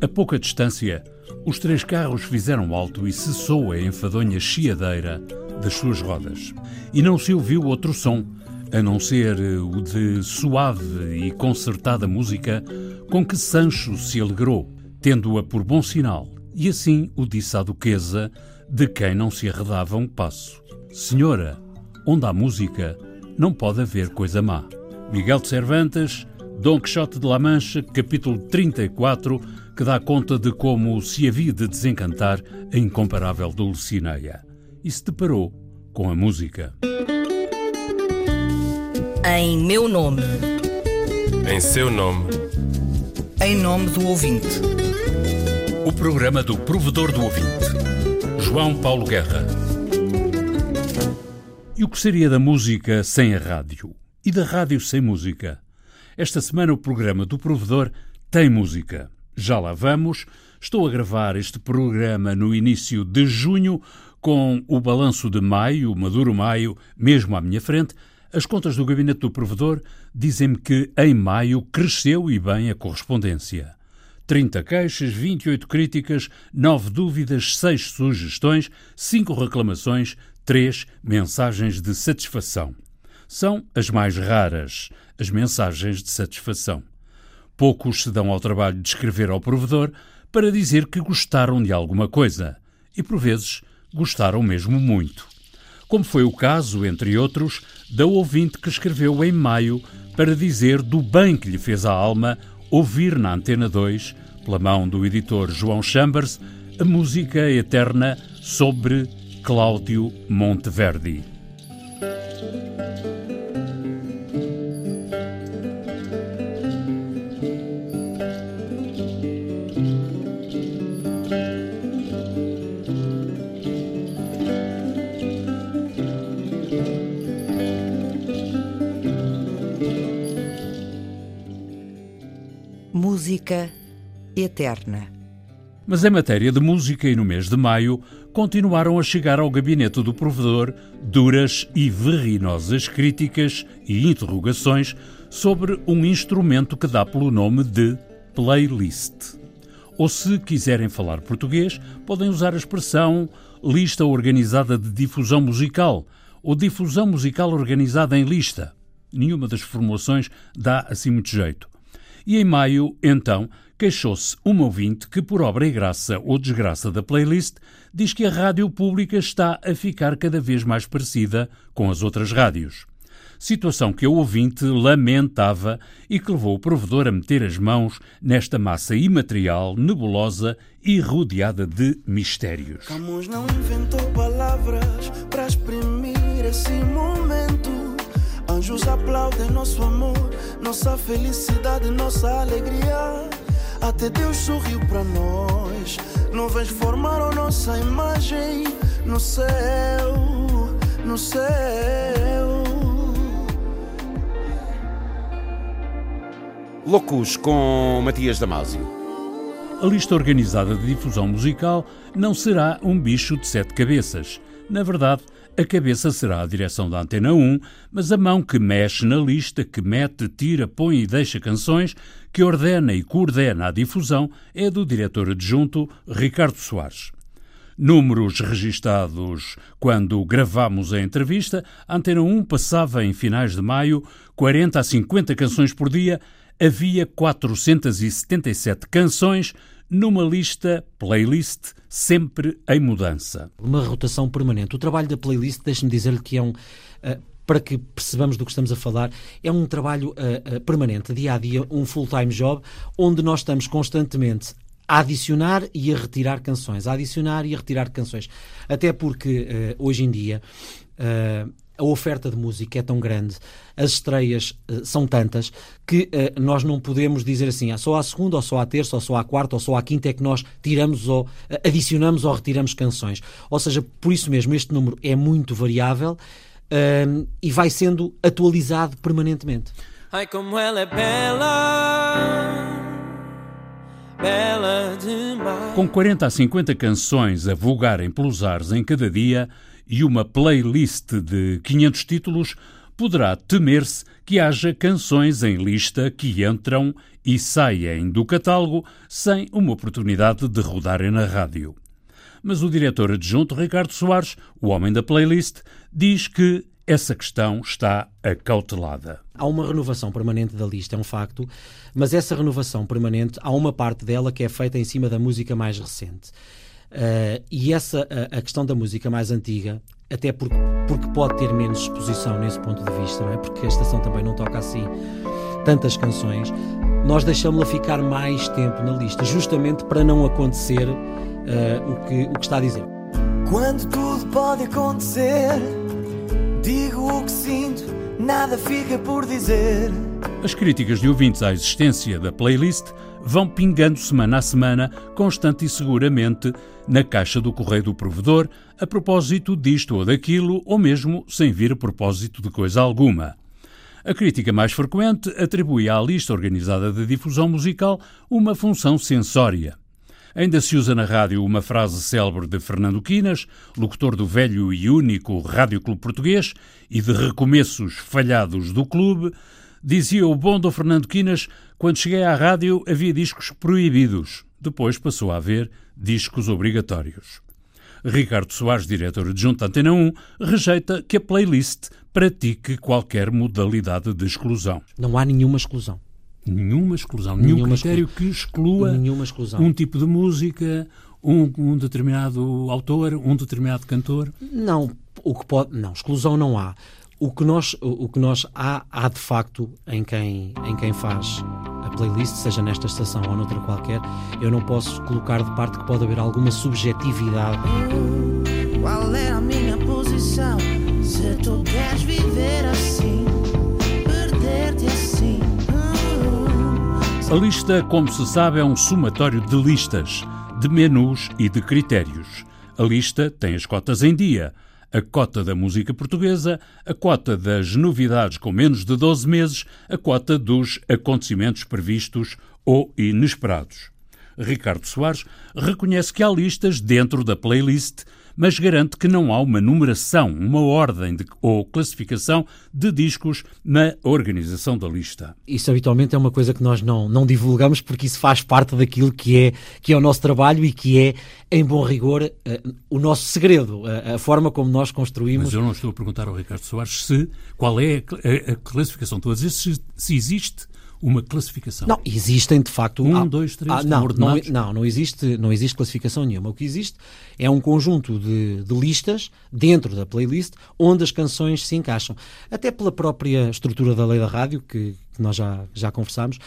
A pouca distância, os três carros fizeram alto e cessou a enfadonha chiadeira das suas rodas. E não se ouviu outro som, a não ser o de suave e concertada música com que Sancho se alegrou, tendo-a por bom sinal, e assim o disse à duquesa, de quem não se arredava um passo. Senhora, onde há música, não pode haver coisa má. Miguel de Cervantes, Dom Quixote de La Mancha, capítulo 34, que dá conta de como se havia de desencantar a incomparável Dulcineia. E se deparou com a música. Em meu nome. Em seu nome. Em nome do ouvinte. O programa do provedor do ouvinte. João Paulo Guerra. E o que seria da música sem a rádio? E da rádio sem música? Esta semana o programa do provedor tem música. Já lá vamos. Estou a gravar este programa no início de junho, com o balanço de maio, maduro maio, mesmo à minha frente. As contas do gabinete do provedor dizem-me que em maio cresceu e bem a correspondência. 30 queixas, 28 críticas, 9 dúvidas, 6 sugestões, 5 reclamações, 3 mensagens de satisfação. São as mais raras, as mensagens de satisfação. Poucos se dão ao trabalho de escrever ao provedor para dizer que gostaram de alguma coisa e, por vezes, gostaram mesmo muito. Como foi o caso, entre outros, da ouvinte que escreveu em maio para dizer do bem que lhe fez a alma ouvir na Antena 2, pela mão do editor João Chambers, a música eterna sobre Cláudio Monteverdi. Música eterna. Mas em matéria de música e no mês de maio, continuaram a chegar ao gabinete do provedor duras e verrinosas críticas e interrogações sobre um instrumento que dá pelo nome de playlist. Ou se quiserem falar português, podem usar a expressão lista organizada de difusão musical ou difusão musical organizada em lista. Nenhuma das formulações dá assim muito jeito. E em maio, então, queixou-se uma ouvinte que, por obra e graça ou desgraça da playlist, diz que a rádio pública está a ficar cada vez mais parecida com as outras rádios. Situação que a ouvinte lamentava e que levou o provedor a meter as mãos nesta massa imaterial, nebulosa e rodeada de mistérios. Camus não inventou palavras para exprimir esse momento. Anjos aplaudem nosso amor, nossa felicidade, nossa alegria. Até Deus sorriu para nós. Nuvens formaram nossa imagem no céu, no céu. Loucos com Matias Damasio. A lista organizada de difusão musical não será um bicho de sete cabeças. Na verdade, a cabeça será a direção da Antena 1, mas a mão que mexe na lista, que mete, tira, põe e deixa canções, que ordena e coordena a difusão, é do diretor adjunto Ricardo Soares. Números registados quando gravamos a entrevista, a Antena 1 passava em finais de maio 40 a 50 canções por dia, havia 477 canções numa lista playlist sempre em mudança. Uma rotação permanente. O trabalho da playlist, deixe-me dizer-lhe que é um. Uh, para que percebamos do que estamos a falar, é um trabalho uh, uh, permanente, dia a dia, um full-time job, onde nós estamos constantemente a adicionar e a retirar canções, a adicionar e a retirar canções. Até porque hoje em dia a oferta de música é tão grande, as estreias uh, são tantas, que uh, nós não podemos dizer assim, ah, só à segunda, ou só à terça, ou só à quarta, ou só à quinta é que nós tiramos ou uh, adicionamos ou retiramos canções. Ou seja, por isso mesmo, este número é muito variável e vai sendo atualizado permanentemente. Ai, como ela é bela! Bela demais. Com 40 a 50 canções a vulgarem pelos ares em cada dia, e uma playlist de 500 títulos, poderá temer-se que haja canções em lista que entram e saem do catálogo sem uma oportunidade de rodarem na rádio. Mas o diretor adjunto Ricardo Soares, o homem da playlist, diz que essa questão está acautelada. Há uma renovação permanente da lista, é um facto, mas essa renovação permanente, há uma parte dela que é feita em cima da música mais recente. Uh, e essa, a, a, questão da música mais antiga, até porque, porque pode ter menos exposição nesse ponto de vista, não é? porque a estação também não toca assim tantas canções, nós deixamos-la ficar mais tempo na lista, justamente para não acontecer uh, o, que, o que está a dizer. Quando tudo pode acontecer Digo o que sinto, nada fica por dizer. As críticas de ouvintes à existência da playlist vão pingando semana a semana, constante e seguramente, na caixa do correio do provedor, a propósito disto ou daquilo, ou mesmo sem vir a propósito de coisa alguma. A crítica mais frequente atribui à lista organizada de difusão musical uma função sensória. Ainda se usa na rádio uma frase célebre de Fernando Quinas, locutor do velho e único Rádio Clube Português e de recomeços falhados do clube. Dizia o bom do Fernando Quinas: quando cheguei à rádio havia discos proibidos. Depois passou a haver discos obrigatórios. Ricardo Soares, diretor adjunto da Antena 1, rejeita que a playlist pratique qualquer modalidade de exclusão. Não há nenhuma exclusão. Nenhuma exclusão, nenhum nenhuma critério exclu... que exclua nenhuma exclusão. um tipo de música, um, um, determinado autor, um determinado cantor? Não, o que pode, não, exclusão não há. O que nós, o que nós há, há de facto em quem, em quem faz a playlist, seja nesta estação ou noutra qualquer, eu não posso colocar de parte que pode haver alguma subjetividade. Qual é a minha posição? Se tu queres viver assim, A lista, como se sabe, é um somatório de listas, de menus e de critérios. A lista tem as cotas em dia. A cota da música portuguesa, a cota das novidades com menos de 12 meses, a cota dos acontecimentos previstos ou inesperados. Ricardo Soares reconhece que há listas dentro da playlist mas garante que não há uma numeração, uma ordem de, ou classificação de discos na organização da lista. Isso habitualmente é uma coisa que nós não, não divulgamos porque isso faz parte daquilo que é, que é o nosso trabalho e que é, em bom rigor, uh, o nosso segredo, uh, a forma como nós construímos. Mas eu não estou a perguntar ao Ricardo Soares se qual é a, a, a classificação. Estou a dizer se, se existe uma classificação. Não, existem de facto. Um, dois, três, ah, não, não, não, não, existe, não existe classificação nenhuma. O que existe é um conjunto de, de, listas dentro da playlist onde as canções se encaixam. Até pela própria estrutura da lei da rádio, que, que nós já, já conversámos,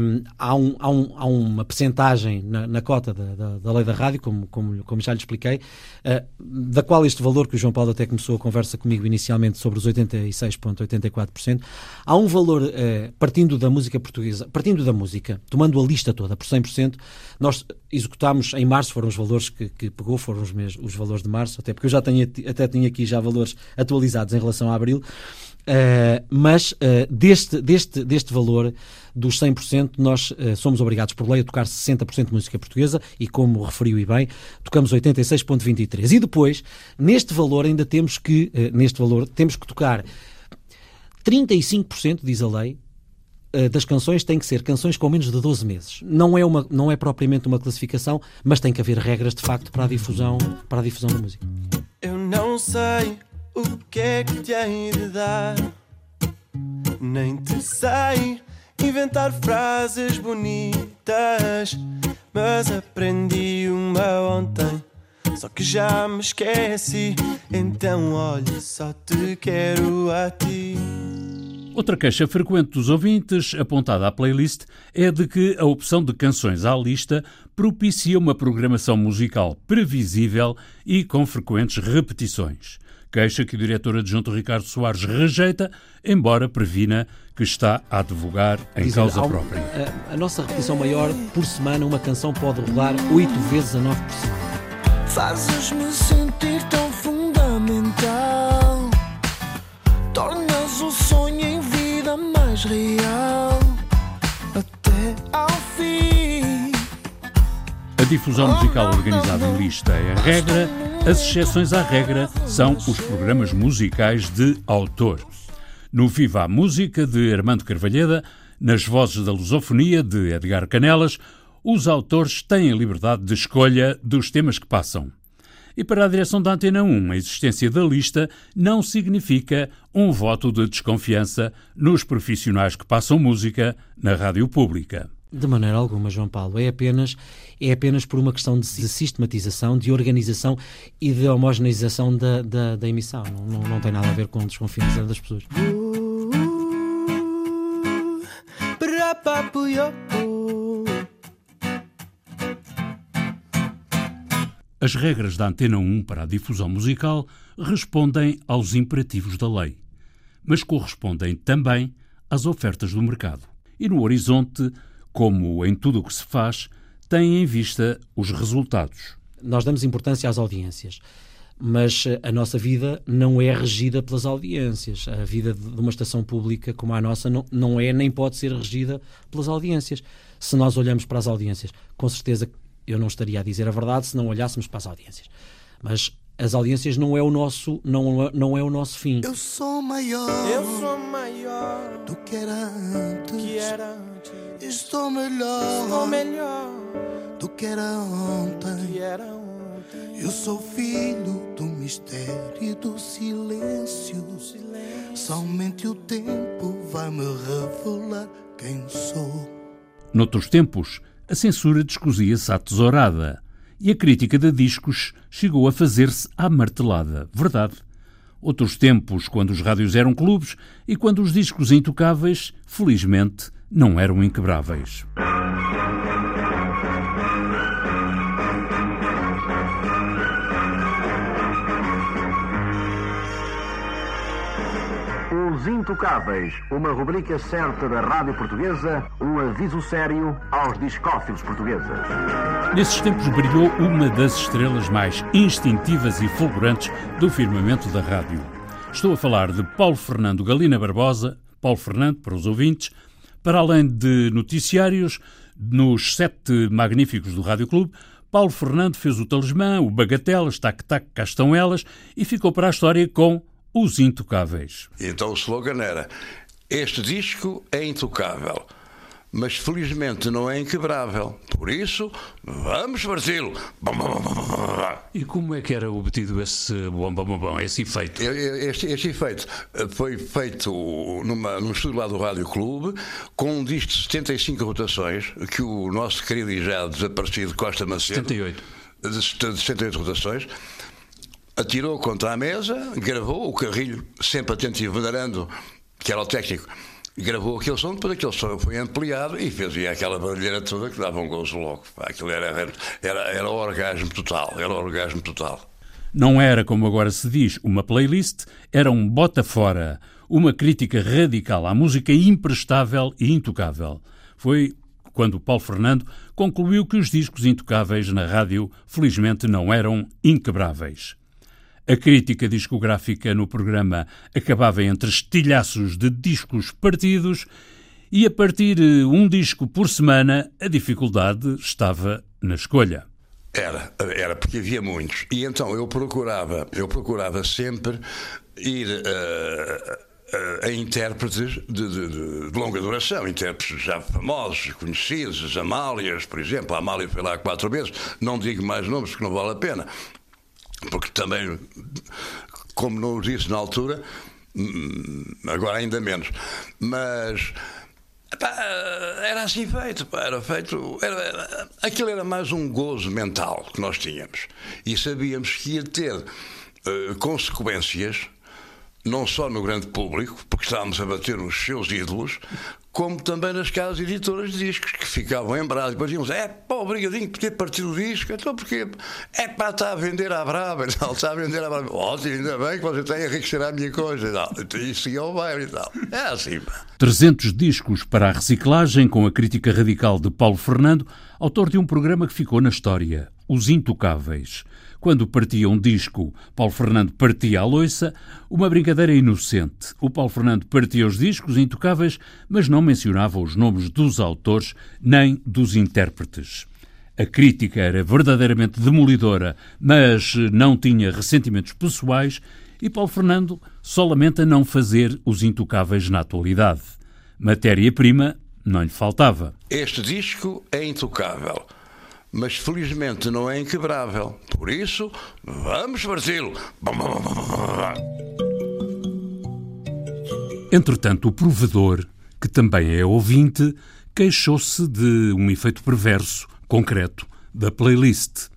um, há, um, há, um, há uma percentagem na, na cota da, da, da, lei da rádio, como, como, como já lhe expliquei, uh, da qual este valor, que o João Paulo até começou a conversa comigo inicialmente sobre os 86,84%, há um valor, uh, partindo da música portuguesa, partindo da música, tomando a lista toda por 100%, nós executámos em março, foram os valores que, que pegou, foram os, os valores de março, até porque eu já tenho, até tinha aqui já valores atualizados em relação a abril, Uh, mas uh, deste, deste, deste valor dos 100%, nós uh, somos obrigados por lei a tocar 60% de música portuguesa e, como referiu e bem, tocamos 86,23%. E depois, neste valor, ainda temos que, neste valor, temos que tocar 35%, diz a lei, das canções têm que ser canções com menos de 12 meses. Não é, uma, não é propriamente uma classificação, mas tem que haver regras de facto para a difusão, para a difusão da música. Eu não sei o que é que te hei de dar? Nem te sei inventar frases bonitas, mas aprendi uma ontem. Só que já me esqueci, então olha, só te quero a ti. Outra queixa frequente dos ouvintes, apontada à playlist, é de que a opção de canções à lista propicia uma programação musical previsível e com frequentes repetições queixa que o diretor adjunto Ricardo Soares rejeita, embora previna que está a advogar em causa própria. A, a, nossa repetição maior, por semana, uma canção pode rolar oito vezes a nove por semana. Fazes-me sentir difusão musical organizada em lista é regra as exceções à regra são os programas musicais de autor. no Viva a Música de Armando Carvalheda, nas vozes da lusofonia de Edgar Canelas, os autores têm a liberdade de escolha dos temas que passam. E para a direção da Antena 1, a existência da lista não significa um voto de desconfiança nos profissionais que passam música na rádio pública. De maneira alguma, João Paulo. É apenas, é apenas por uma questão de sistematização, de organização e de homogeneização da, da, da emissão. Não, não, não, tem nada a ver com desconfiança das pessoas. As regras da Antena 1 para a difusão musical respondem aos imperativos da lei, mas correspondem também às ofertas do mercado. E no horizonte como em tudo o que se faz, tem em vista os resultados. Nós damos importância às audiências, mas a nossa vida não é regida pelas audiências. A vida de uma estação pública como a nossa não, não é nem pode ser regida pelas audiências. Se nós olhamos para as audiências, com certeza eu não estaria a dizer a verdade se não olhássemos para as audiências. Mas as audiências não é o nosso não, não é o nosso fim. Eu sou maior. Eu sou maior do que era antes. Que era antes. Estou melhor. Estou melhor do que era ontem. Que era ontem. Eu sou filho do mistério e do silêncio. Do silêncio. Somente o tempo vai me revelar quem sou. Noutros tempos, a censura descosia-se à tesourada e a crítica de discos chegou a fazer-se à martelada. Verdade. Outros tempos, quando os rádios eram clubes e quando os discos intocáveis, felizmente, não eram inquebráveis. Os Intocáveis, uma rubrica certa da Rádio Portuguesa, um aviso sério aos discófilos portugueses. Nesses tempos brilhou uma das estrelas mais instintivas e fulgurantes do firmamento da rádio. Estou a falar de Paulo Fernando Galina Barbosa, Paulo Fernando, para os ouvintes, para além de noticiários, nos sete magníficos do Rádio Clube, Paulo Fernando fez o Talismã, o Bagatelas, Tac Tac, cá estão elas, e ficou para a história com Os Intocáveis. Então o slogan era: Este disco é intocável mas felizmente não é inquebrável. Por isso, vamos parti-lo. E como é que era obtido esse bom, bom, bom, bom esse efeito? Este, este, efeito foi feito numa, num estúdio lá do Rádio Clube, com um disco de 75 rotações, que o nosso querido e já desaparecido Costa Macedo. 78. De 78 rotações atirou contra a mesa, gravou o carrilho, sempre atento e venerando, que era o técnico, gravou aquele som, depois aquele som foi ampliado e fez aquela barulheira toda que dava um gozo logo. Aquilo era, era, era orgasmo total, era orgasmo total. Não era, como agora se diz, uma playlist, era um bota fora, uma crítica radical à música imprestável e intocável. Foi quando Paulo Fernando concluiu que os discos intocáveis na rádio, felizmente, não eram inquebráveis. A crítica discográfica no programa acabava entre estilhaços de discos partidos e a partir um disco por semana a dificuldade estava na escolha. Era, era porque havia muitos. E então eu procurava, eu procurava sempre ir uh, a intérpretes de, de, de, longa duração, intérpretes já famosos, conhecidos, as Amálias, por exemplo. A Amália foi lá quatro vezes, não digo mais nomes porque não vale a pena porque também, como não o disse na altura, hum, agora ainda menos, mas era assim feito, era feito, era, aquilo era mais um gozo mental que nós tínhamos. E sabíamos que ia ter uh, consequências não só no grande público, porque estávamos a bater nos seus ídolos, como também nas casas editoras de discos, que ficavam em brasa. Depois diziam é pá, obrigadinho por ter partido o disco. Então porquê? É pá, está a vender à brava tal, está a vender à brava. Ótimo, ainda bem que você tem a enriquecer a minha coisa e tal. Isso ia ao bairro e tal. É assim, pá. 300 discos para a reciclagem, com a crítica radical de Paulo Fernando, autor de um programa que ficou na história, Os Intocáveis. Quando partia um disco, Paulo Fernando partia a loiça, uma brincadeira inocente. O Paulo Fernando partia os discos intocáveis, mas não mencionava os nomes dos autores nem dos intérpretes. A crítica era verdadeiramente demolidora, mas não tinha ressentimentos pessoais E Paulo Fernando só lamenta não fazer os intocáveis na atualidade. Matéria-prima não lhe faltava. Este disco é intocável, mas felizmente não é inquebrável. Por isso, vamos Brasil! Entretanto, o provedor, que também é ouvinte, queixou-se de um efeito perverso, concreto, da playlist.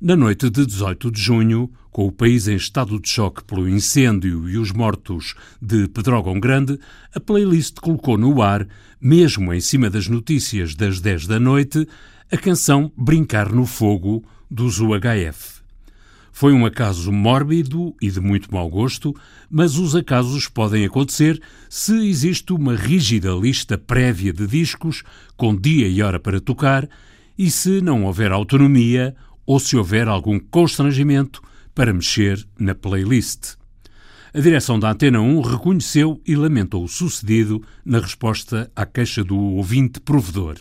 Na noite de 18 de junho, com o país em estado de choque pelo incêndio e os mortos de Pedrógão Grande, a playlist colocou no ar, mesmo em cima das notícias das 10 da noite, a canção Brincar no Fogo dos UHF. Foi um acaso mórbido e de muito mau gosto, mas os acasos podem acontecer se existe uma rígida lista prévia de discos com dia e hora para tocar e se não houver autonomia ou se houver algum constrangimento para mexer na playlist. A direção da Antena 1 reconheceu e lamentou o sucedido na resposta à queixa do ouvinte provedor.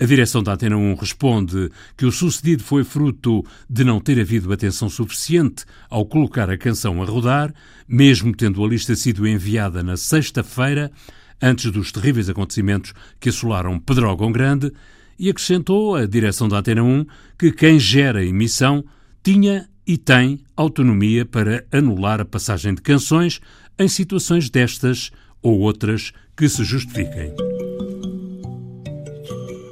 A direção da Antena 1 responde que o sucedido foi fruto de não ter havido atenção suficiente ao colocar a canção a rodar, mesmo tendo a lista sido enviada na sexta-feira, antes dos terríveis acontecimentos que assolaram Pedrógão Grande, e acrescentou a direção da Antena 1 que quem gera a emissão tinha e tem autonomia para anular a passagem de canções em situações destas ou outras que se justifiquem.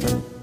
thank you